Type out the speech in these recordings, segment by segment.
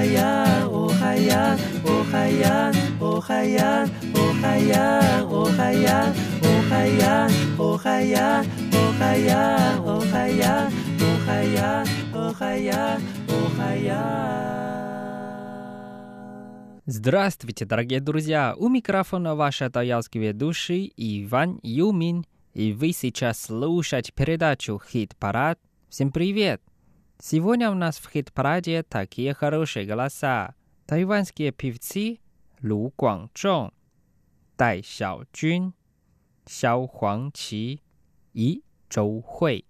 Охая, охая, охая, охая, охая, охая, охая, охая, охая, охая, охая, охая, охая. Здравствуйте, дорогие друзья! У микрофона ваш таялский ведущий Иван Юмин. И вы сейчас слушать передачу «Хит-парад». Всем привет! Сегодня у нас в хит-параде такие хорошие голоса. Тайванские певцы Лу Гуанчжоу, Дай Xiaojun, Xiao Huangqi и Зhou Hui.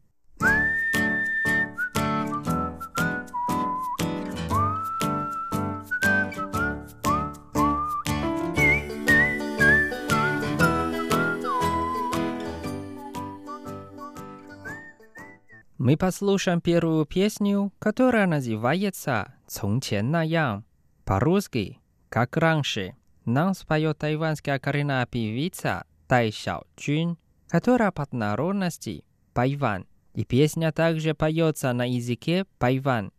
Мы послушаем первую песню, которая называется «Цунчен на ям». По-русски «Как раньше». Нам споет тайванская коренная певица Тай Шао Чун, которая под народности Пайван. И песня также поется на языке Пайван.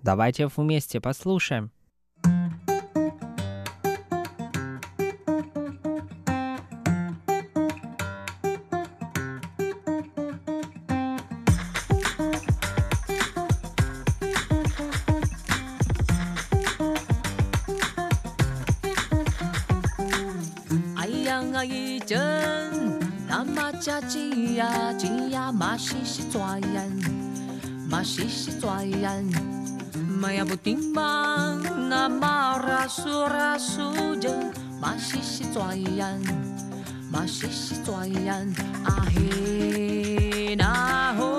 Давайте вместе послушаем. 西西抓眼，马西西抓眼，马呀不停忙，那马拉苏拉苏着，马西西抓眼，马西西抓眼，啊嘿那吼。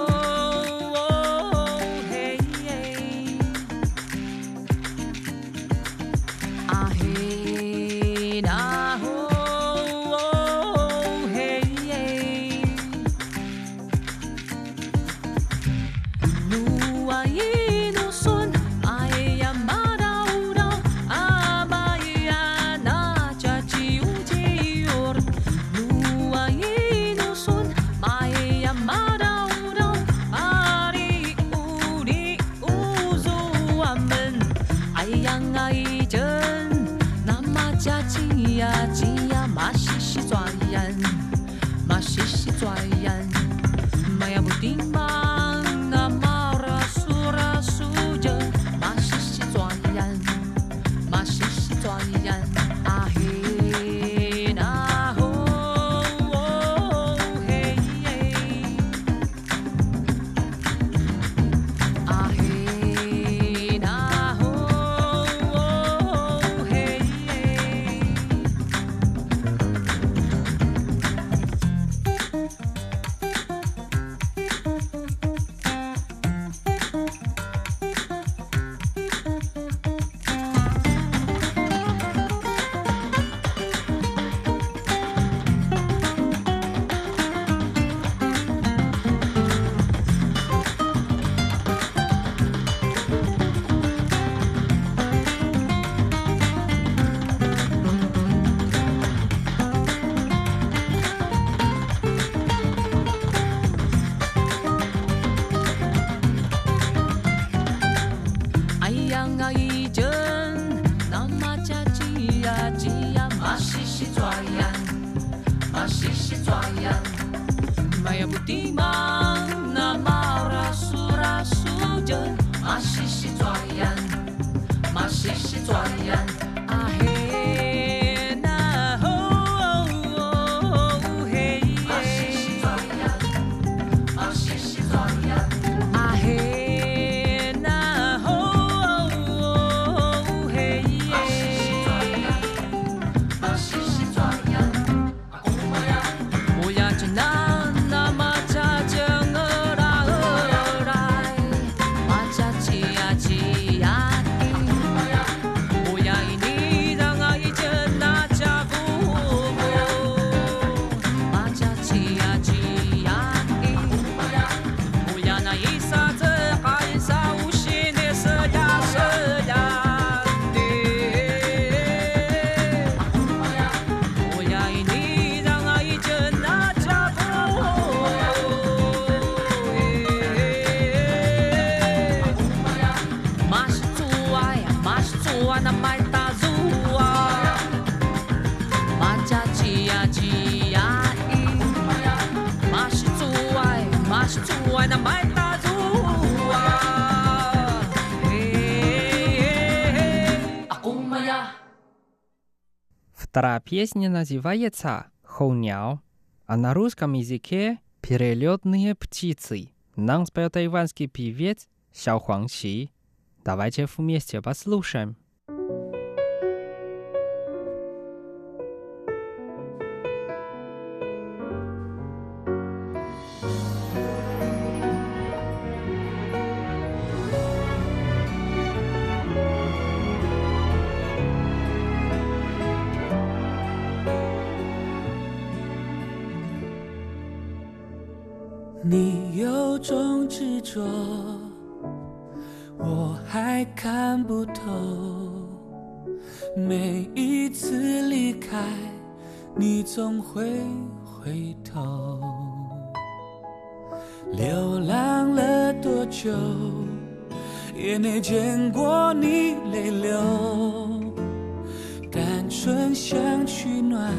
随时转呀。Вторая песня называется «Хоуняо», а на русском языке «Перелетные птицы». Нам спел тайванский певец Сяо Хуангчи. Давайте вместе послушаем. 说，我还看不透。每一次离开，你总会回头。流浪了多久，也没见过你泪流。单纯想取暖，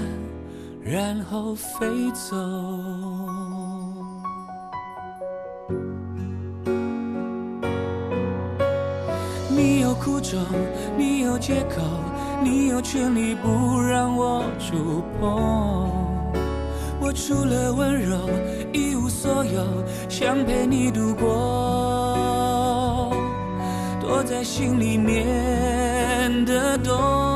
然后飞走。你有苦衷，你有借口，你有权利不让我触碰。我除了温柔一无所有，想陪你度过，躲在心里面的洞。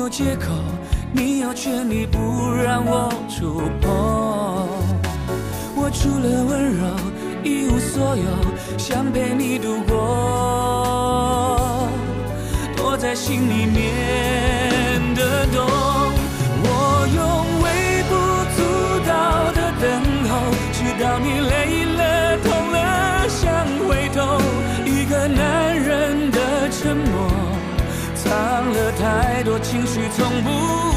有借口，你要权利不让我触碰。我除了温柔一无所有，想陪你度过，躲在心里面多情绪，从不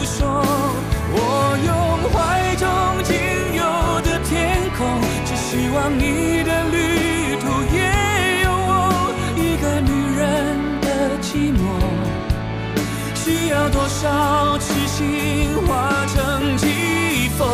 说。我用怀中仅有的天空，只希望你的旅途也有我一个女人的寂寞。需要多少痴心化成疾风，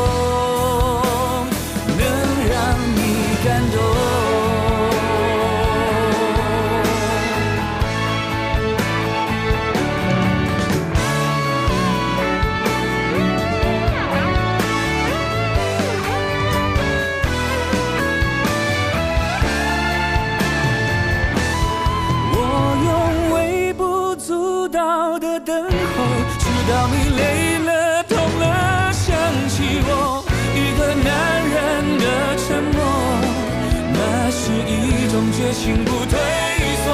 绝情，不退缩。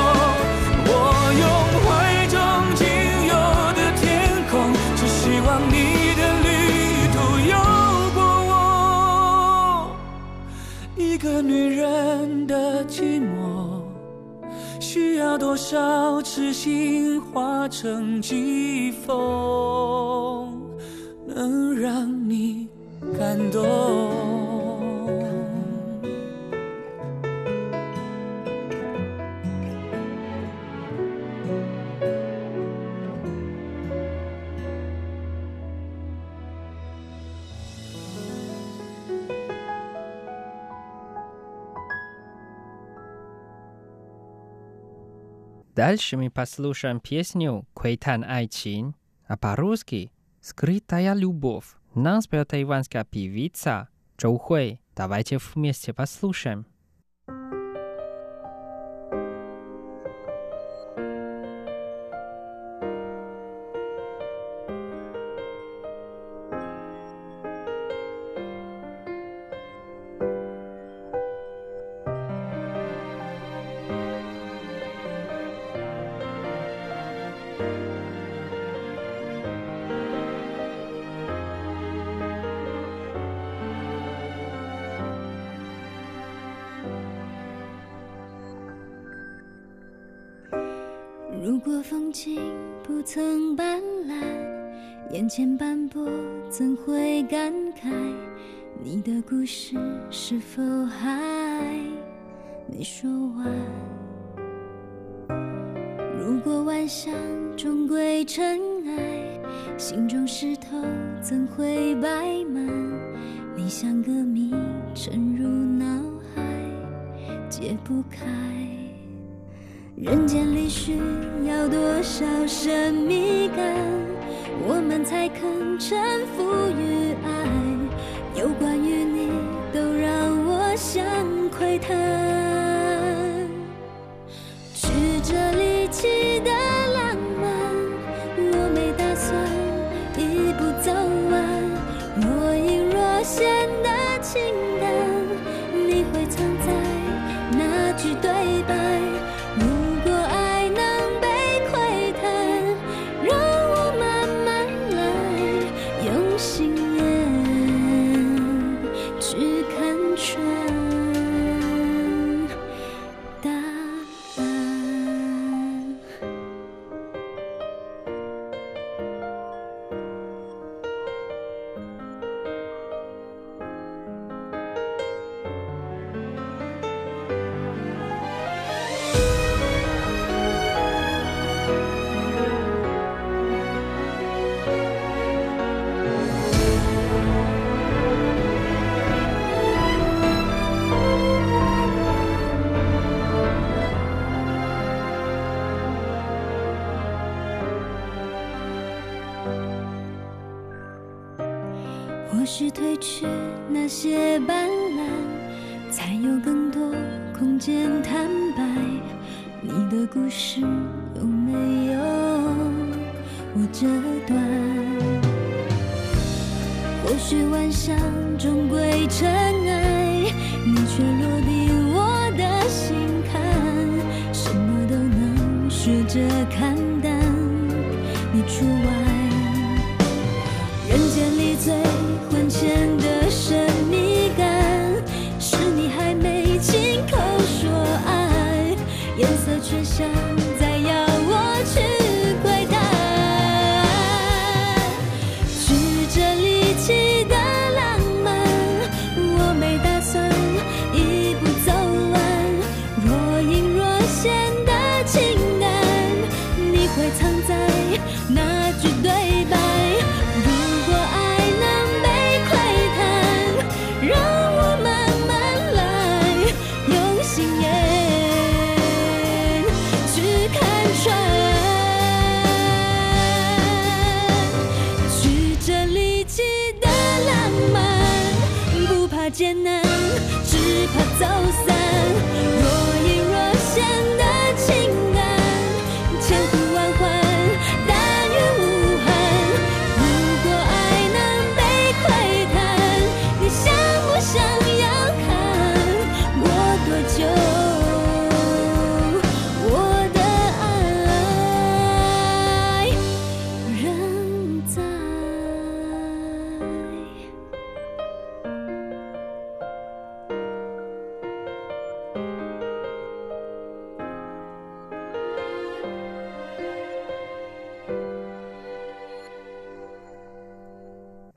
我用怀中仅有的天空，只希望你的旅途有过我一个女人的寂寞。需要多少痴心化成疾风，能让你感动？Дальше мы послушаем песню «Квейтан Айчин», а по-русски «Скрытая любовь». Нам спела тайванская певица Чоу Хуэй. Давайте вместе послушаем. 曾斑斓，眼前斑驳怎会感慨？你的故事是否还没说完？如果万象终归尘埃，心中石头怎会摆满？你像个谜沉入脑海，解不开。人间里需要多少神秘感，我们才肯臣服于爱？有关于你，都让我想窥探。曲折离奇的浪漫，我没打算一步走完。若隐若现的情感，你会藏在哪句对白？哪句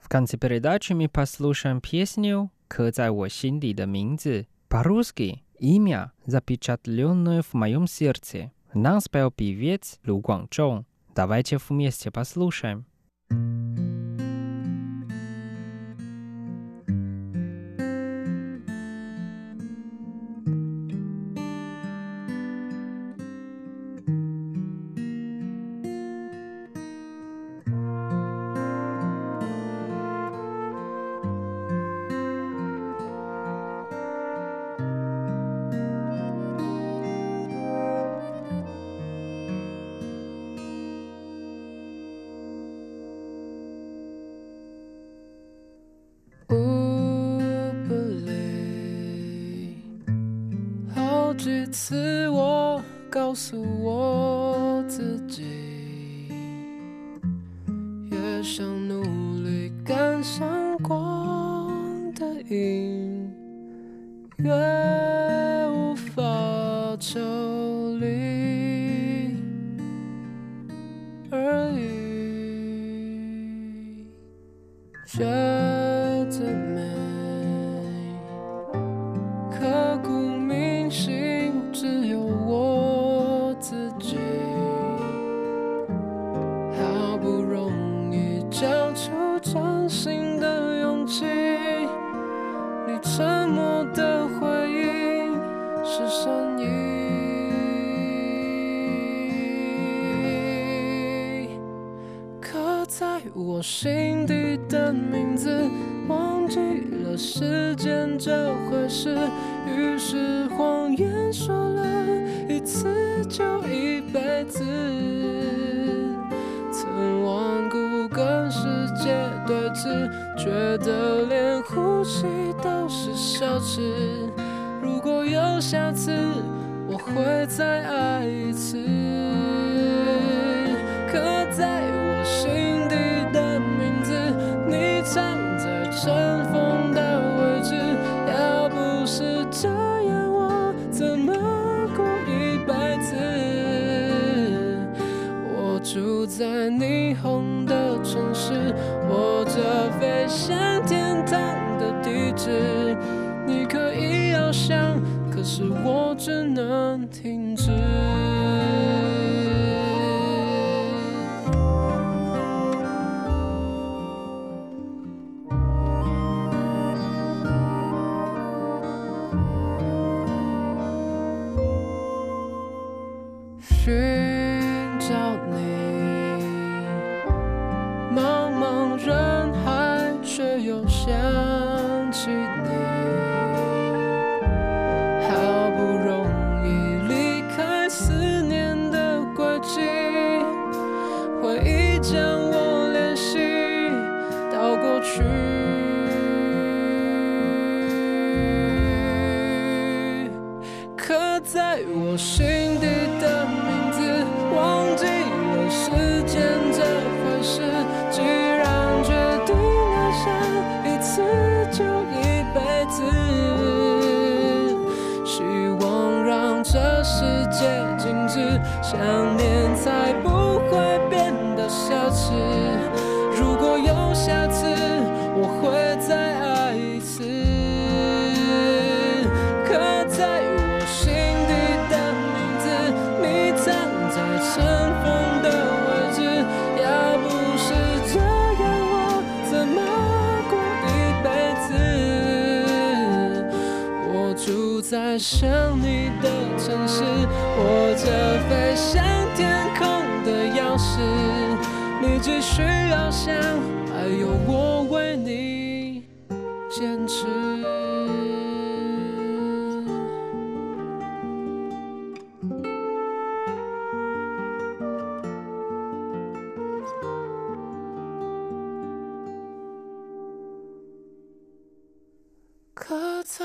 В конце передачи мы послушаем песню «К在我心里的名字». По-русски «Имя, запечатленное в моем сердце». Нам спел певец Лу Гуанчжоу. Давайте вместе послушаем. 《 几次我告诉我自己，越想努力赶上光的影，越交出真心的勇气，你沉默的回应是善意。刻在我心底的名字，忘记了时间这回事，于是谎言说了一次就一辈子。也对峙，觉得连呼吸都是奢侈。如果有下次，我会再爱一次。刻在我心底的名字，你藏在尘封只能停止。在我心爱上你的城市，握着飞向天空的钥匙。你只需要想，还有我为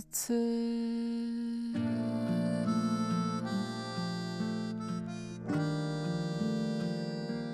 一次。